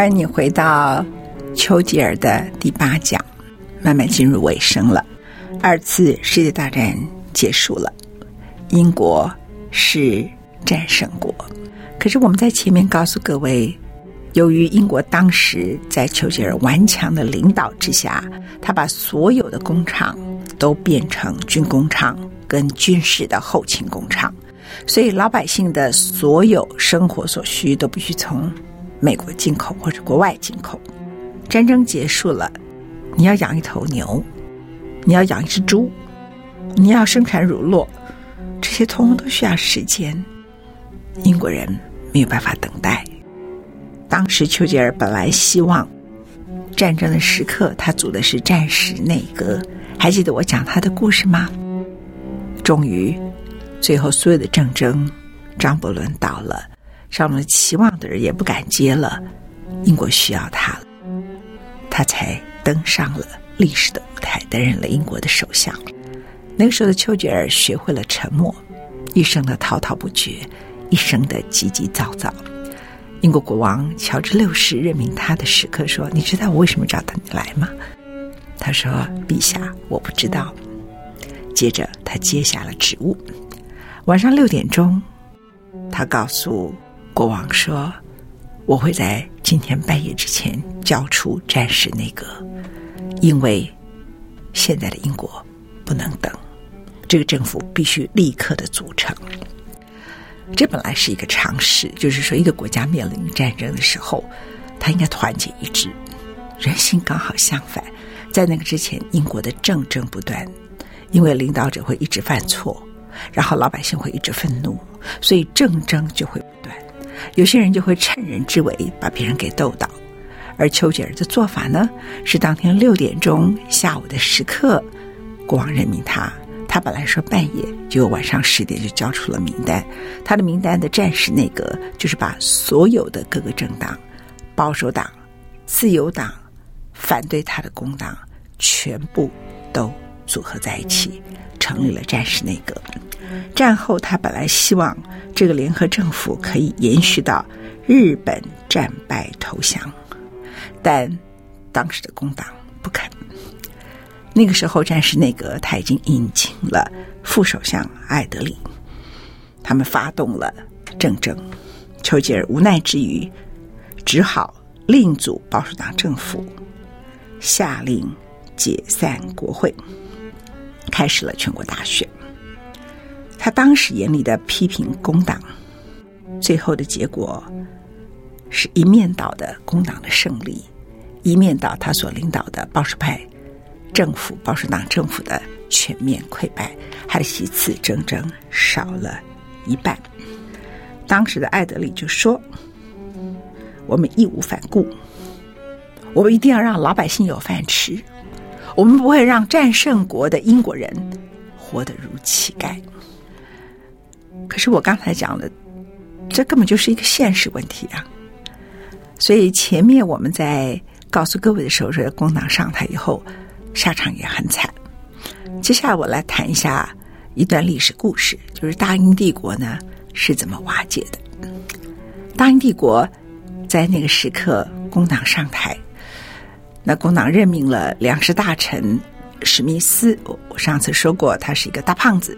欢迎你回到丘吉尔的第八讲，慢慢进入尾声了。二次世界大战结束了，英国是战胜国。可是我们在前面告诉各位，由于英国当时在丘吉尔顽强的领导之下，他把所有的工厂都变成军工厂跟军事的后勤工厂，所以老百姓的所有生活所需都必须从美国进口或者国外进口。战争结束了，你要养一头牛。你要养一只猪，你要生产乳酪，这些通通都需要时间。英国人没有办法等待。当时丘吉尔本来希望战争的时刻，他组的是战时内阁。还记得我讲他的故事吗？终于，最后所有的战争，张伯伦倒了，上了期望的人也不敢接了。英国需要他了，他才登上了。历史的舞台，担任了英国的首相。那个时候的丘吉尔学会了沉默，一生的滔滔不绝，一生的急急躁躁。英国国王乔治六世任命他的时刻说：“你知道我为什么找到你来吗？”他说：“陛下，我不知道。”接着他接下了职务。晚上六点钟，他告诉国王说：“我会在今天半夜之前交出战时内阁。”因为现在的英国不能等，这个政府必须立刻的组成。这本来是一个常识，就是说一个国家面临战争的时候，他应该团结一致。人心刚好相反，在那个之前，英国的政争不断，因为领导者会一直犯错，然后老百姓会一直愤怒，所以政争就会不断。有些人就会趁人之危把别人给斗倒。而丘吉尔的做法呢，是当天六点钟下午的时刻，国王任命他。他本来说半夜，结果晚上十点就交出了名单。他的名单的战时内阁就是把所有的各个政党、保守党、自由党、反对他的工党全部都组合在一起，成立了战时内阁。战后，他本来希望这个联合政府可以延续到日本战败投降。但当时的工党不肯。那个时候，战时内阁他已经引进了副首相艾德里，他们发动了政争。丘吉尔无奈之余，只好另组保守党政府，下令解散国会，开始了全国大选。他当时严厉的批评工党，最后的结果。是一面倒的工党的胜利，一面倒他所领导的保守派政府、保守党政府的全面溃败，他的席次整整少了一半。当时的艾德里就说：“我们义无反顾，我们一定要让老百姓有饭吃，我们不会让战胜国的英国人活得如乞丐。”可是我刚才讲的，这根本就是一个现实问题啊！所以前面我们在告诉各位的时候说，工党上台以后下场也很惨。接下来我来谈一下一段历史故事，就是大英帝国呢是怎么瓦解的。大英帝国在那个时刻，工党上台，那工党任命了粮食大臣史密斯，我我上次说过，他是一个大胖子。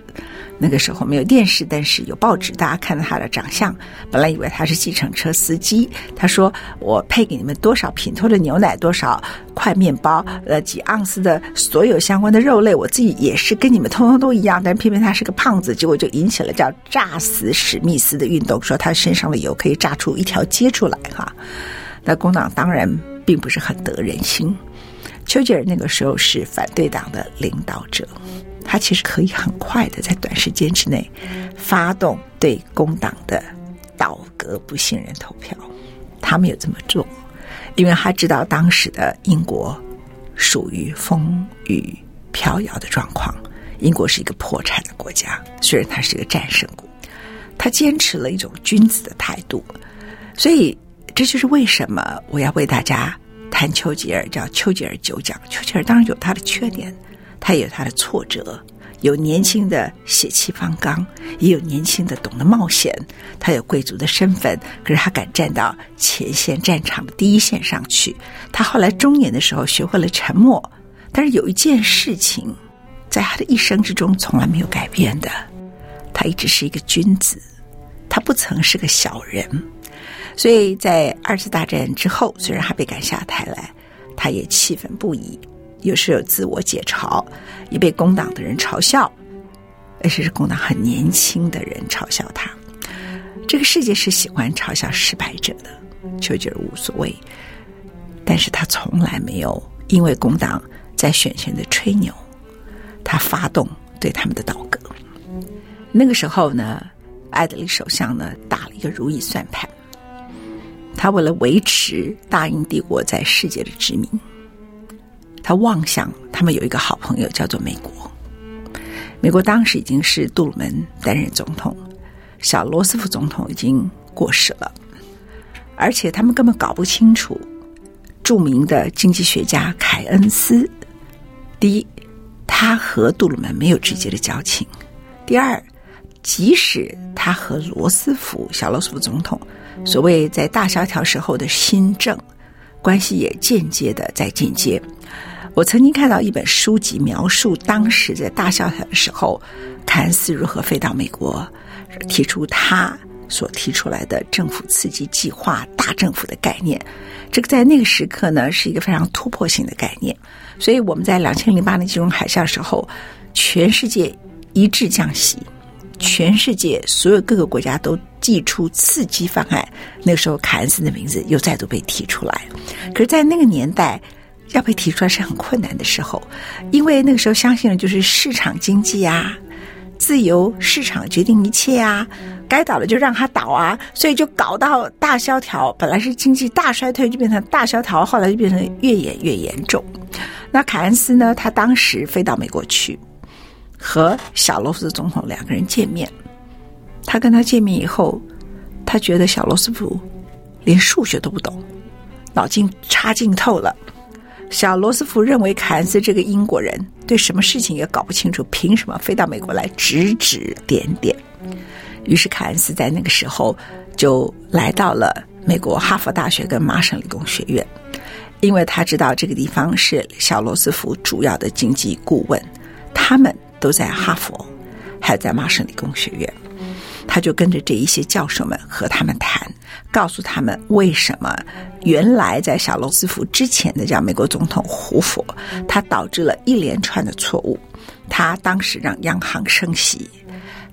那个时候没有电视，但是有报纸，大家看到他的长相，本来以为他是计程车司机。他说：“我配给你们多少品托的牛奶，多少块面包，呃，几盎司的所有相关的肉类，我自己也是跟你们通通都一样。但偏偏他是个胖子，结果就引起了叫‘炸死史密斯’的运动，说他身上的油可以炸出一条街出来。”哈，那工党当然并不是很得人心。丘吉尔那个时候是反对党的领导者。他其实可以很快的在短时间之内发动对工党的倒戈不信任投票，他没有这么做，因为他知道当时的英国属于风雨飘摇的状况，英国是一个破产的国家，虽然他是一个战胜国，他坚持了一种君子的态度，所以这就是为什么我要为大家谈丘吉尔，叫丘吉尔九讲。丘吉尔当然有他的缺点。他也有他的挫折，有年轻的血气方刚，也有年轻的懂得冒险。他有贵族的身份，可是他敢站到前线战场的第一线上去。他后来中年的时候学会了沉默，但是有一件事情，在他的一生之中从来没有改变的，他一直是一个君子，他不曾是个小人。所以在二次大战之后，虽然他被赶下台来，他也气愤不已。有时有自我解嘲，也被工党的人嘲笑，而且是工党很年轻的人嘲笑他。这个世界是喜欢嘲笑失败者的，丘吉尔无所谓，但是他从来没有因为工党在选前的吹牛，他发动对他们的倒戈。那个时候呢，艾德里首相呢打了一个如意算盘，他为了维持大英帝国在世界的殖民。他妄想，他们有一个好朋友叫做美国。美国当时已经是杜鲁门担任总统，小罗斯福总统已经过世了，而且他们根本搞不清楚著名的经济学家凯恩斯。第一，他和杜鲁门没有直接的交情；第二，即使他和罗斯福、小罗斯福总统所谓在大萧条时候的新政关系，也间接的在进阶。我曾经看到一本书籍，描述当时在大萧条的时候，凯恩斯如何飞到美国，提出他所提出来的政府刺激计划“大政府”的概念。这个在那个时刻呢，是一个非常突破性的概念。所以我们在两千零八年金融海啸时候，全世界一致降息，全世界所有各个国家都祭出刺激方案。那个时候，凯恩斯的名字又再度被提出来。可是，在那个年代，要被提出来是很困难的时候，因为那个时候相信的就是市场经济啊，自由市场决定一切啊，该倒的就让它倒啊，所以就搞到大萧条。本来是经济大衰退，就变成大萧条，后来就变成越演越严重。那凯恩斯呢，他当时飞到美国去，和小罗斯总统两个人见面。他跟他见面以后，他觉得小罗斯福连数学都不懂，脑筋差劲透了。小罗斯福认为凯恩斯这个英国人对什么事情也搞不清楚，凭什么飞到美国来指指点点？于是凯恩斯在那个时候就来到了美国哈佛大学跟麻省理工学院，因为他知道这个地方是小罗斯福主要的经济顾问，他们都在哈佛，还在麻省理工学院。他就跟着这一些教授们和他们谈，告诉他们为什么原来在小罗斯福之前的叫美国总统胡佛，他导致了一连串的错误。他当时让央行升息，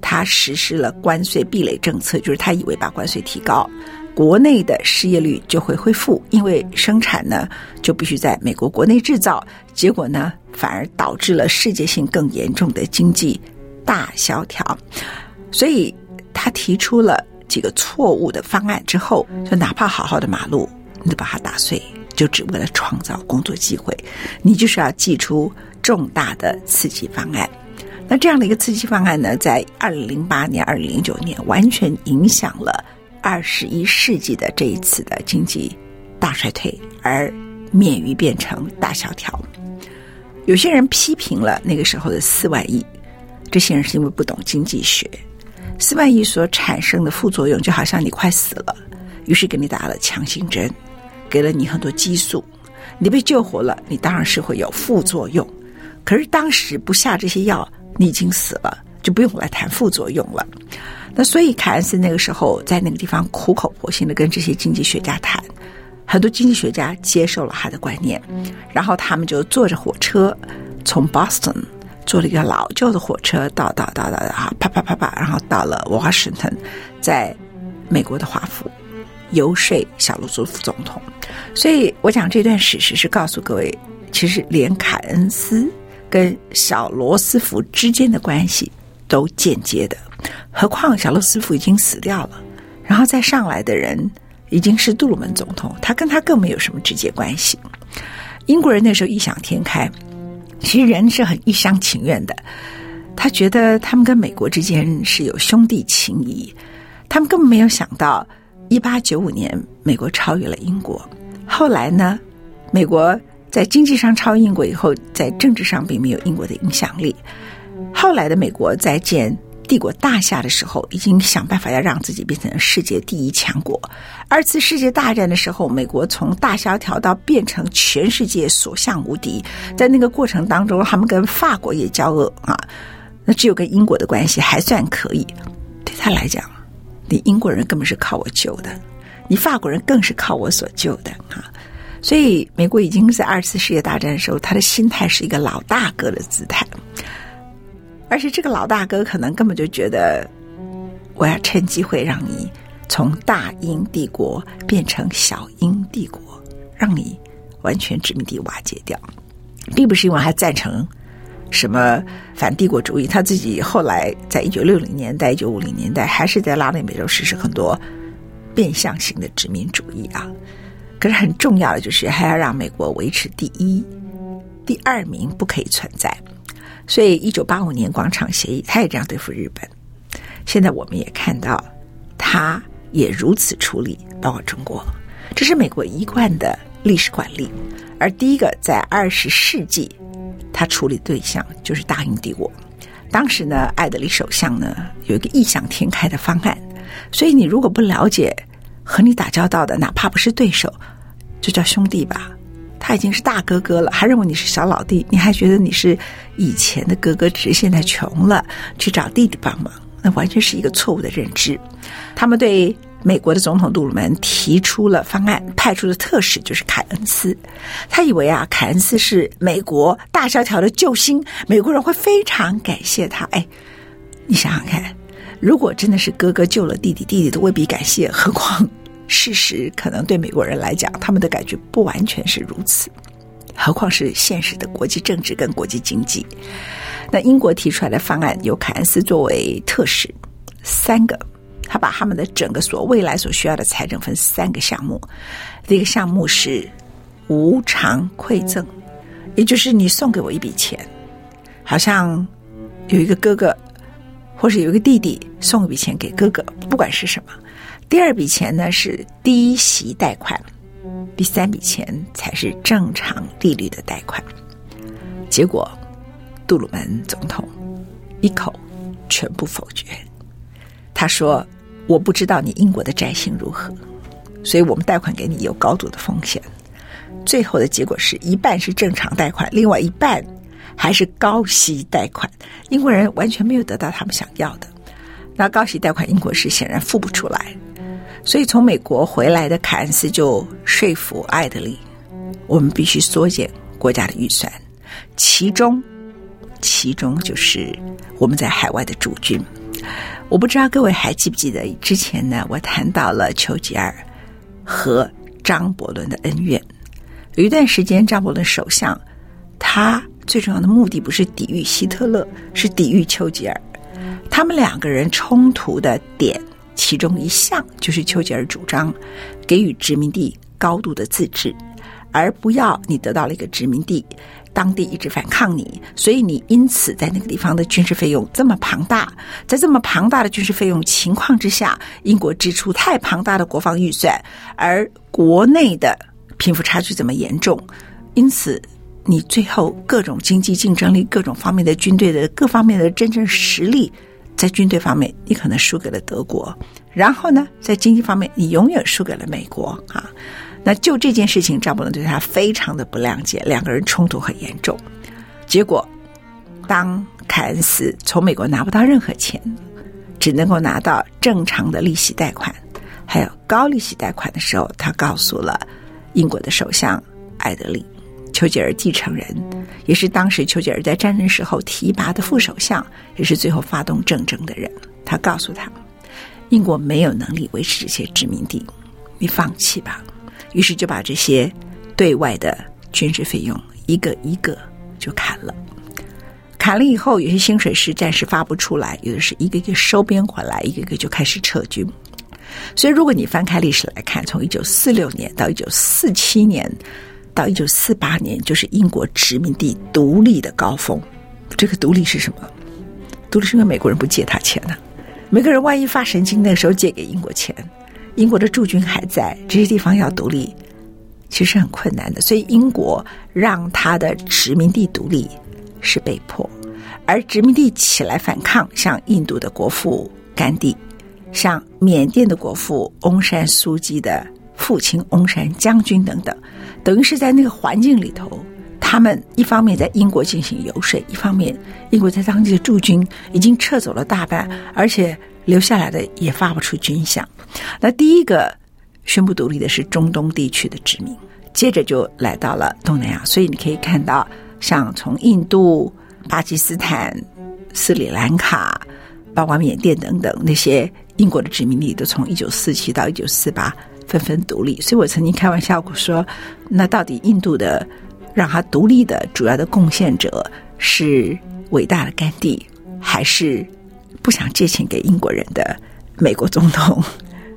他实施了关税壁垒政策，就是他以为把关税提高，国内的失业率就会恢复，因为生产呢就必须在美国国内制造，结果呢反而导致了世界性更严重的经济大萧条，所以。他提出了几个错误的方案之后，就哪怕好好的马路，你都把它打碎，就只为了创造工作机会。你就是要祭出重大的刺激方案。那这样的一个刺激方案呢，在二零零八年、二零零九年，完全影响了二十一世纪的这一次的经济大衰退，而免于变成大萧条。有些人批评了那个时候的四万亿，这些人是因为不懂经济学。四万亿所产生的副作用，就好像你快死了，于是给你打了强心针，给了你很多激素，你被救活了，你当然是会有副作用。可是当时不下这些药，你已经死了，就不用来谈副作用了。那所以凯恩斯那个时候在那个地方苦口婆心的跟这些经济学家谈，很多经济学家接受了他的观念，然后他们就坐着火车从 Boston 坐了一个老旧的火车到到到到啊啪啪啪啪，然后到了华盛顿在美国的华府游说小罗斯福总统。所以我讲这段史实是告诉各位，其实连凯恩斯跟小罗斯福之间的关系都间接的。何况小罗斯福已经死掉了，然后再上来的人已经是杜鲁门总统，他跟他更没有什么直接关系。英国人那时候异想天开，其实人是很一厢情愿的，他觉得他们跟美国之间是有兄弟情谊，他们根本没有想到，一八九五年美国超越了英国，后来呢，美国在经济上超越英国以后，在政治上并没有英国的影响力。后来的美国在建帝国大厦的时候，已经想办法要让自己变成世界第一强国。二次世界大战的时候，美国从大萧条到变成全世界所向无敌。在那个过程当中，他们跟法国也交恶啊，那只有跟英国的关系还算可以。对他来讲，你英国人根本是靠我救的，你法国人更是靠我所救的啊。所以，美国已经在二次世界大战的时候，他的心态是一个老大哥的姿态。而且这个老大哥可能根本就觉得，我要趁机会让你从大英帝国变成小英帝国，让你完全殖民地瓦解掉，并不是因为他赞成什么反帝国主义，他自己后来在一九六零年代、一九五零年代还是在拉丁美洲实施很多变相型的殖民主义啊。可是很重要的就是还要让美国维持第一，第二名不可以存在。所以，一九八五年广场协议，他也这样对付日本。现在我们也看到，他也如此处理，包括中国。这是美国一贯的历史惯例。而第一个在二十世纪，他处理对象就是大英帝国。当时呢，艾德里首相呢有一个异想天开的方案。所以，你如果不了解和你打交道的，哪怕不是对手，就叫兄弟吧。他已经是大哥哥了，还认为你是小老弟，你还觉得你是以前的哥哥，只是现在穷了，去找弟弟帮忙，那完全是一个错误的认知。他们对美国的总统杜鲁门提出了方案，派出的特使就是凯恩斯。他以为啊，凯恩斯是美国大萧条的救星，美国人会非常感谢他。哎，你想想看，如果真的是哥哥救了弟弟，弟弟都未必感谢，何况……事实可能对美国人来讲，他们的感觉不完全是如此，何况是现实的国际政治跟国际经济。那英国提出来的方案由凯恩斯作为特使，三个，他把他们的整个所未来所需要的财政分三个项目。第一个项目是无偿馈赠，也就是你送给我一笔钱，好像有一个哥哥或是有一个弟弟送一笔钱给哥哥，不管是什么。第二笔钱呢是低息贷款，第三笔钱才是正常利率的贷款。结果，杜鲁门总统一口全部否决。他说：“我不知道你英国的债性如何，所以我们贷款给你有高度的风险。”最后的结果是一半是正常贷款，另外一半还是高息贷款。英国人完全没有得到他们想要的。那高息贷款，英国是显然付不出来。所以，从美国回来的凯恩斯就说服艾德里，我们必须缩减国家的预算，其中，其中就是我们在海外的驻军。我不知道各位还记不记得之前呢？我谈到了丘吉尔和张伯伦的恩怨。有一段时间，张伯伦首相他最重要的目的不是抵御希特勒，是抵御丘吉尔。他们两个人冲突的点。其中一项就是丘吉尔主张给予殖民地高度的自治，而不要你得到了一个殖民地，当地一直反抗你，所以你因此在那个地方的军事费用这么庞大，在这么庞大的军事费用情况之下，英国支出太庞大的国防预算，而国内的贫富差距这么严重，因此你最后各种经济竞争力、各种方面的军队的各方面的真正实力。在军队方面，你可能输给了德国；然后呢，在经济方面，你永远输给了美国啊。那就这件事情，张伯伦对他非常的不谅解，两个人冲突很严重。结果当凯恩斯从美国拿不到任何钱，只能够拿到正常的利息贷款，还有高利息贷款的时候，他告诉了英国的首相艾德利，丘吉尔继承人，也是当时丘吉尔在战争时候提拔的副首相，也是最后发动政争的人。他告诉他，英国没有能力维持这些殖民地，你放弃吧。于是就把这些对外的军事费用一个一个就砍了。砍了以后，有些薪水是暂时发不出来，有的是一个一个收编回来，一个一个就开始撤军。所以，如果你翻开历史来看，从一九四六年到一九四七年到一九四八年，就是英国殖民地独立的高峰。这个独立是什么？独立是因为美国人不借他钱呢、啊。美国人万一发神经，那个时候借给英国钱，英国的驻军还在这些地方要独立，其实很困难的。所以，英国让他的殖民地独立。是被迫，而殖民地起来反抗，像印度的国父甘地，像缅甸的国父翁山苏姬的父亲翁山将军等等，等于是在那个环境里头，他们一方面在英国进行游说，一方面英国在当地的驻军已经撤走了大半，而且留下来的也发不出军饷。那第一个宣布独立的是中东地区的殖民，接着就来到了东南亚，所以你可以看到。像从印度、巴基斯坦、斯里兰卡，包括缅甸等等那些英国的殖民地，都从一九四七到一九四八纷纷独立。所以我曾经开玩笑过说，那到底印度的让他独立的主要的贡献者是伟大的甘地，还是不想借钱给英国人的美国总统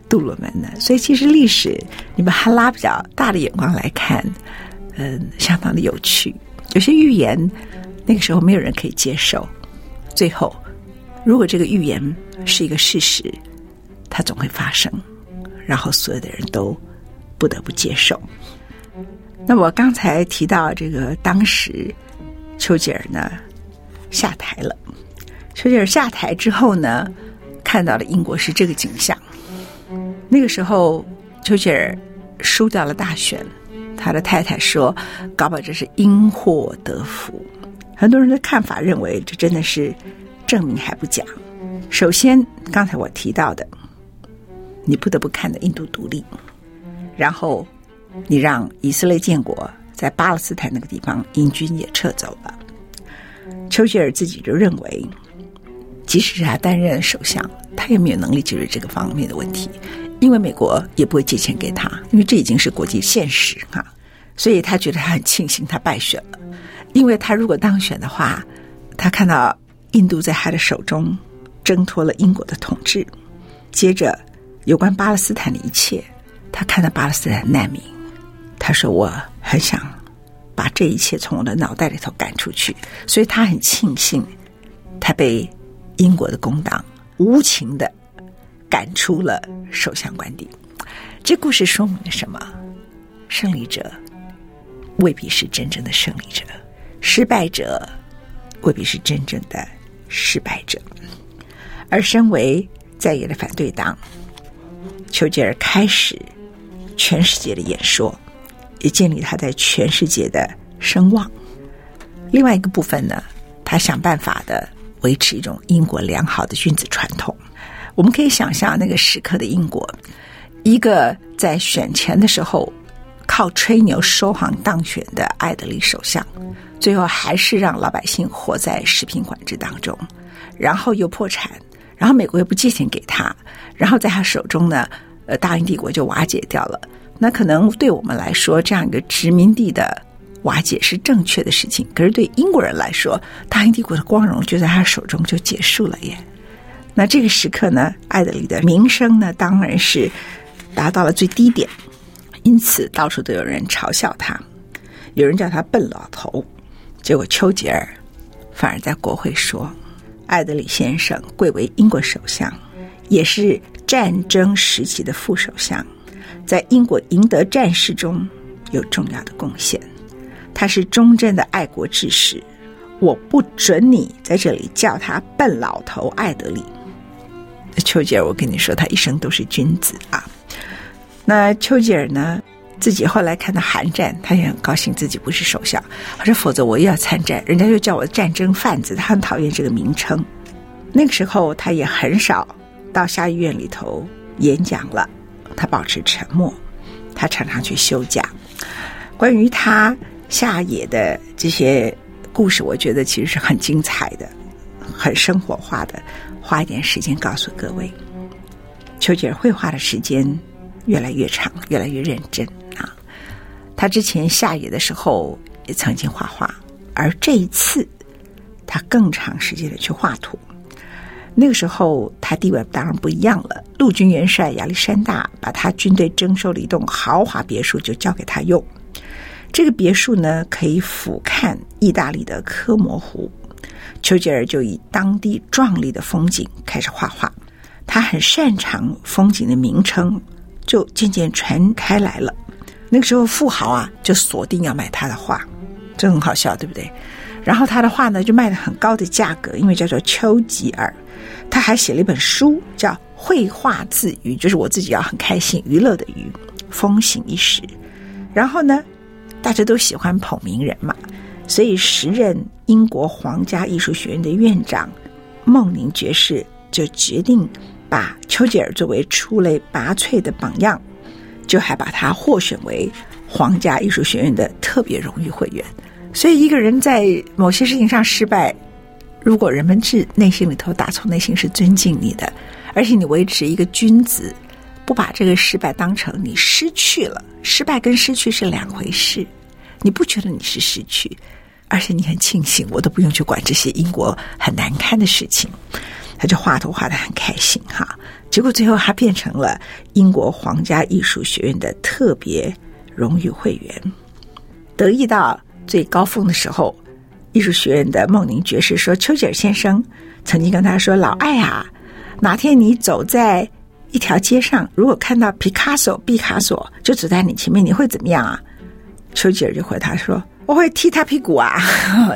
杜鲁门呢？所以其实历史你把它拉比较大的眼光来看，嗯，相当的有趣。有些预言，那个时候没有人可以接受。最后，如果这个预言是一个事实，它总会发生，然后所有的人都不得不接受。那我刚才提到这个，当时丘吉尔呢下台了。丘吉尔下台之后呢，看到了英国是这个景象。那个时候，丘吉尔输掉了大选。他的太太说：“搞不好这是因祸得福。”很多人的看法认为，这真的是证明还不假。首先，刚才我提到的，你不得不看的印度独立，然后你让以色列建国，在巴勒斯坦那个地方，英军也撤走了。丘吉尔自己就认为，即使是他担任首相，他也没有能力解决这个方面的问题。因为美国也不会借钱给他，因为这已经是国际现实哈，所以他觉得他很庆幸他败选了，因为他如果当选的话，他看到印度在他的手中挣脱了英国的统治，接着有关巴勒斯坦的一切，他看到巴勒斯坦难民，他说我很想把这一切从我的脑袋里头赶出去，所以他很庆幸他被英国的工党无情的。赶出了首相官邸，这故事说明了什么？胜利者未必是真正的胜利者，失败者未必是真正的失败者。而身为在野的反对党，丘吉尔开始全世界的演说，也建立他在全世界的声望。另外一个部分呢，他想办法的维持一种英国良好的君子传统。我们可以想象那个时刻的英国，一个在选前的时候靠吹牛说谎当选的艾德利首相，最后还是让老百姓活在食品管制当中，然后又破产，然后美国又不借钱给他，然后在他手中呢，呃，大英帝国就瓦解掉了。那可能对我们来说，这样一个殖民地的瓦解是正确的事情，可是对英国人来说，大英帝国的光荣就在他手中就结束了耶。那这个时刻呢，艾德里的名声呢，当然是达到了最低点，因此到处都有人嘲笑他，有人叫他笨老头。结果丘吉尔反而在国会说，艾德里先生贵为英国首相，也是战争时期的副首相，在英国赢得战事中有重要的贡献，他是忠贞的爱国志士，我不准你在这里叫他笨老头艾德里。丘吉尔，我跟你说，他一生都是君子啊。那丘吉尔呢，自己后来看到韩战，他也很高兴自己不是首相。他说：“否则我又要参战，人家就叫我战争贩子。”他很讨厌这个名称。那个时候，他也很少到下议院里头演讲了，他保持沉默。他常常去休假。关于他下野的这些故事，我觉得其实是很精彩的，很生活化的。花一点时间告诉各位，丘吉尔绘画的时间越来越长，越来越认真啊。他之前下野的时候也曾经画画，而这一次他更长时间的去画图。那个时候他地位当然不一样了，陆军元帅亚历山大把他军队征收了一栋豪华别墅，就交给他用。这个别墅呢，可以俯瞰意大利的科摩湖。丘吉尔就以当地壮丽的风景开始画画，他很擅长风景的名称，就渐渐传开来了。那个时候，富豪啊就锁定要买他的画，这很好笑，对不对？然后他的画呢就卖了很高的价格，因为叫做丘吉尔。他还写了一本书，叫《绘画自娱》，就是我自己要很开心娱乐的娱，风行一时。然后呢，大家都喜欢捧名人嘛。所以，时任英国皇家艺术学院的院长孟宁爵士就决定把丘吉尔作为出类拔萃的榜样，就还把他获选为皇家艺术学院的特别荣誉会员。所以，一个人在某些事情上失败，如果人们是内心里头打从内心是尊敬你的，而且你维持一个君子，不把这个失败当成你失去了，失败跟失去是两回事。你不觉得你是失去，而且你很庆幸，我都不用去管这些英国很难堪的事情。他就画图画的很开心哈，结果最后他变成了英国皇家艺术学院的特别荣誉会员。得意到最高峰的时候，艺术学院的孟宁爵士说：“丘吉尔先生曾经跟他说，老艾啊，哪天你走在一条街上，如果看到皮卡索、毕卡索就走在你前面，你会怎么样啊？”丘吉尔就回他说：“我会踢他屁股啊！”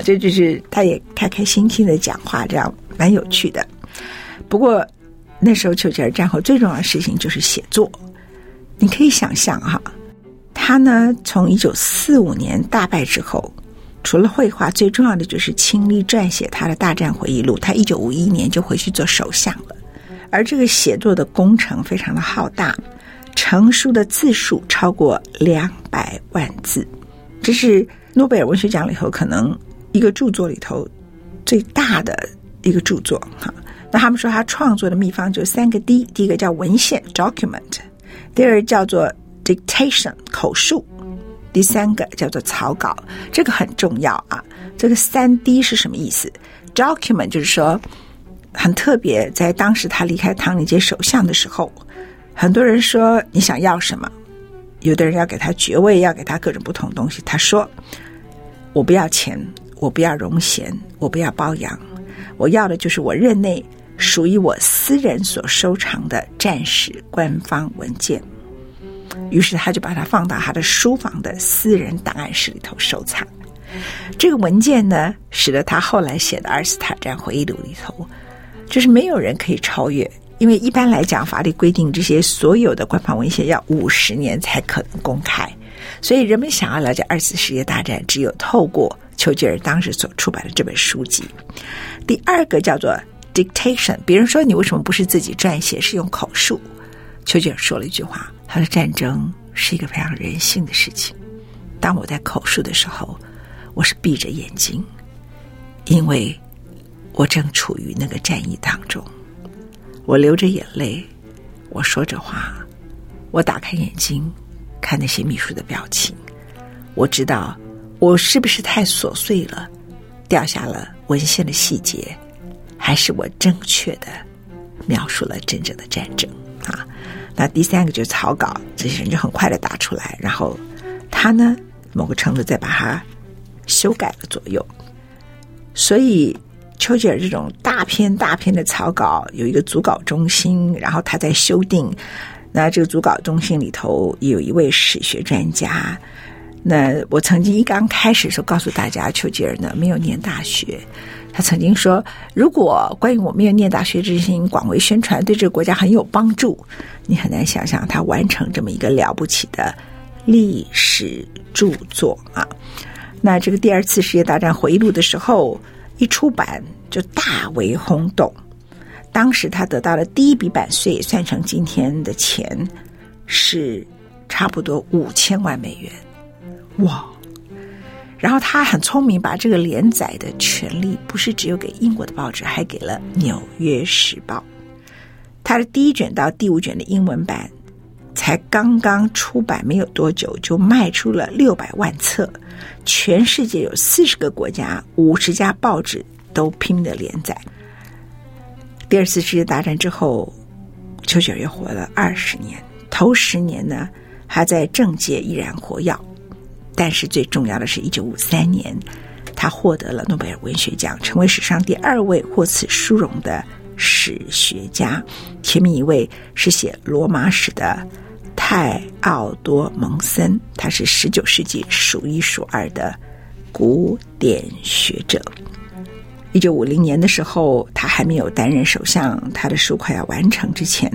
这就是他也开开心心的讲话，这样蛮有趣的。不过那时候丘吉尔战后最重要的事情就是写作。你可以想象哈，他呢从一九四五年大败之后，除了绘画，最重要的就是亲力撰写他的大战回忆录。他一九五一年就回去做首相了，而这个写作的工程非常的浩大。成书的字数超过两百万字，这是诺贝尔文学奖里头可能一个著作里头最大的一个著作哈。他们说他创作的秘方就三个 D，第一个叫文献 （document），第二叫做 dictation 口述，第三个叫做草稿。这个很重要啊。这个三 D 是什么意思？document 就是说很特别，在当时他离开唐人街首相的时候。很多人说你想要什么？有的人要给他爵位，要给他各种不同东西。他说：“我不要钱，我不要荣衔，我不要褒扬，我要的就是我任内属于我私人所收藏的战史官方文件。”于是他就把它放到他的书房的私人档案室里头收藏。这个文件呢，使得他后来写的《阿尔斯塔战回忆录》里头，就是没有人可以超越。因为一般来讲，法律规定这些所有的官方文献要五十年才可能公开，所以人们想要了解二次世界大战，只有透过丘吉尔当时所出版的这本书籍。第二个叫做 dictation，别人说你为什么不是自己撰写，是用口述？丘吉尔说了一句话：“他说战争是一个非常人性的事情。当我在口述的时候，我是闭着眼睛，因为我正处于那个战役当中。”我流着眼泪，我说着话，我打开眼睛，看那些秘书的表情，我知道我是不是太琐碎了，掉下了文献的细节，还是我正确的描述了真正的战争啊？那第三个就是草稿，这些人就很快的打出来，然后他呢，某个程度再把它修改了左右，所以。丘吉尔这种大篇大篇的草稿有一个组稿中心，然后他在修订。那这个组稿中心里头有一位史学专家。那我曾经一刚开始的时候告诉大家，丘吉尔呢没有念大学。他曾经说，如果关于我没有念大学这件事情广为宣传，对这个国家很有帮助，你很难想象他完成这么一个了不起的历史著作啊。那这个第二次世界大战回忆录的时候一出版就大为轰动，当时他得到的第一笔版税算成今天的钱是差不多五千万美元，哇！然后他很聪明，把这个连载的权利不是只有给英国的报纸，还给了《纽约时报》。他的第一卷到第五卷的英文版才刚刚出版没有多久，就卖出了六百万册。全世界有四十个国家、五十家报纸都拼命的连载。第二次世界大战之后，丘吉尔又活了二十年。头十年呢，他在政界依然活跃。但是最重要的是，一九五三年，他获得了诺贝尔文学奖，成为史上第二位获此殊荣的史学家。前面一位是写罗马史的泰奥多·蒙森，他是十九世纪数一数二的古典学者。一九五零年的时候，他还没有担任首相，他的书快要完成之前，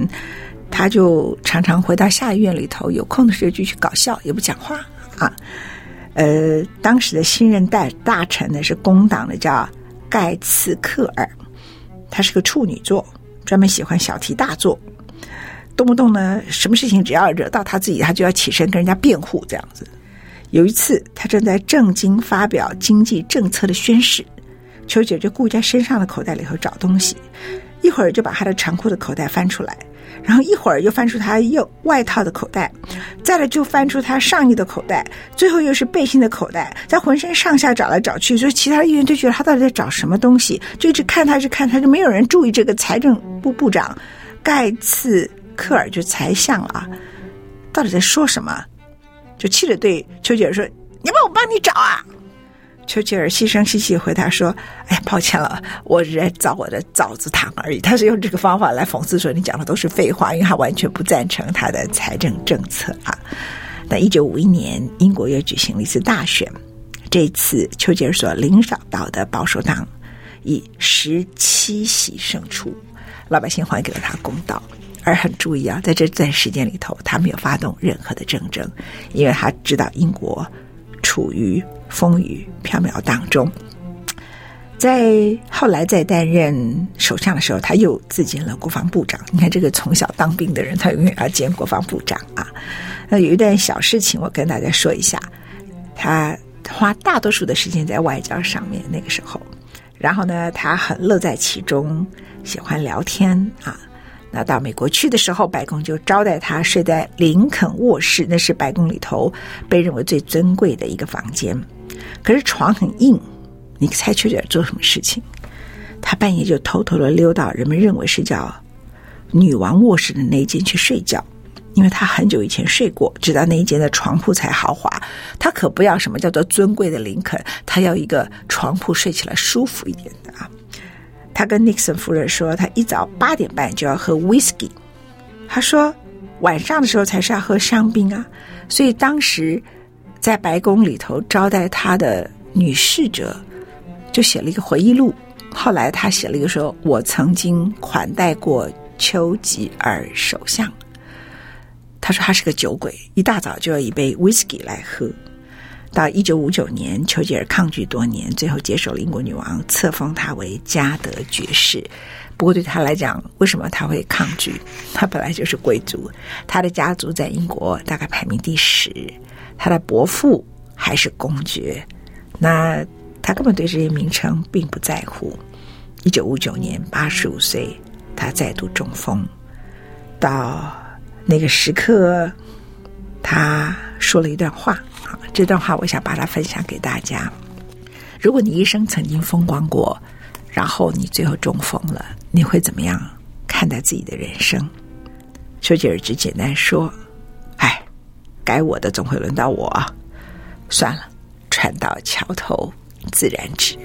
他就常常回到下议院里头，有空的时候就去搞笑，也不讲话啊。呃，当时的新任大大臣呢是工党的，叫盖茨克尔，他是个处女座，专门喜欢小题大做，动不动呢什么事情只要惹到他自己，他就要起身跟人家辩护这样子。有一次，他正在正经发表经济政策的宣誓，丘吉尔就故意在身上的口袋里头找东西，一会儿就把他的长裤的口袋翻出来。然后一会儿又翻出他右外套的口袋，再来就翻出他上衣的口袋，最后又是背心的口袋，在浑身上下找来找去，所以其他的议员就觉得他到底在找什么东西，就一直看他，一直看他，就没有人注意这个财政部部长盖茨克尔就财相啊，到底在说什么？就气着对丘吉尔说：“你要不要我帮你找啊？”丘吉尔细声细气回答说：“哎呀，抱歉了，我是在找我的枣子糖而已。”他是用这个方法来讽刺说：“你讲的都是废话，因为他完全不赞成他的财政政策啊。”那一九五一年，英国又举行了一次大选，这次丘吉尔所领导到的保守党以十七席胜出，老百姓还给了他公道。而很注意啊，在这段时间里头，他没有发动任何的政争，因为他知道英国处于。风雨飘渺当中，在后来在担任首相的时候，他又自荐了国防部长。你看，这个从小当兵的人，他永远要兼国防部长啊。那有一段小事情，我跟大家说一下。他花大多数的时间在外交上面，那个时候，然后呢，他很乐在其中，喜欢聊天啊。那到美国去的时候，白宫就招待他睡在林肯卧室，那是白宫里头被认为最尊贵的一个房间。可是床很硬，你猜丘吉尔做什么事情？他半夜就偷偷的溜到人们认为是叫女王卧室的那一间去睡觉，因为他很久以前睡过，知道那一间的床铺才豪华。他可不要什么叫做尊贵的林肯，他要一个床铺睡起来舒服一点的啊。他跟尼克森夫人说，他一早八点半就要喝威士忌。他说晚上的时候才是要喝香槟啊，所以当时。在白宫里头招待他的女侍者，就写了一个回忆录。后来他写了一个说：“我曾经款待过丘吉尔首相。”他说他是个酒鬼，一大早就要一杯威士忌来喝。到一九五九年，丘吉尔抗拒多年，最后接受了英国女王册封他为嘉德爵士。不过对他来讲，为什么他会抗拒？他本来就是贵族，他的家族在英国大概排名第十。他的伯父还是公爵，那他根本对这些名称并不在乎。一九五九年，八十五岁，他再度中风。到那个时刻，他说了一段话。这段话我想把它分享给大家。如果你一生曾经风光过，然后你最后中风了，你会怎么样看待自己的人生？丘吉尔只简单说：哎，该我的总会轮到我。算了，船到桥头自然直。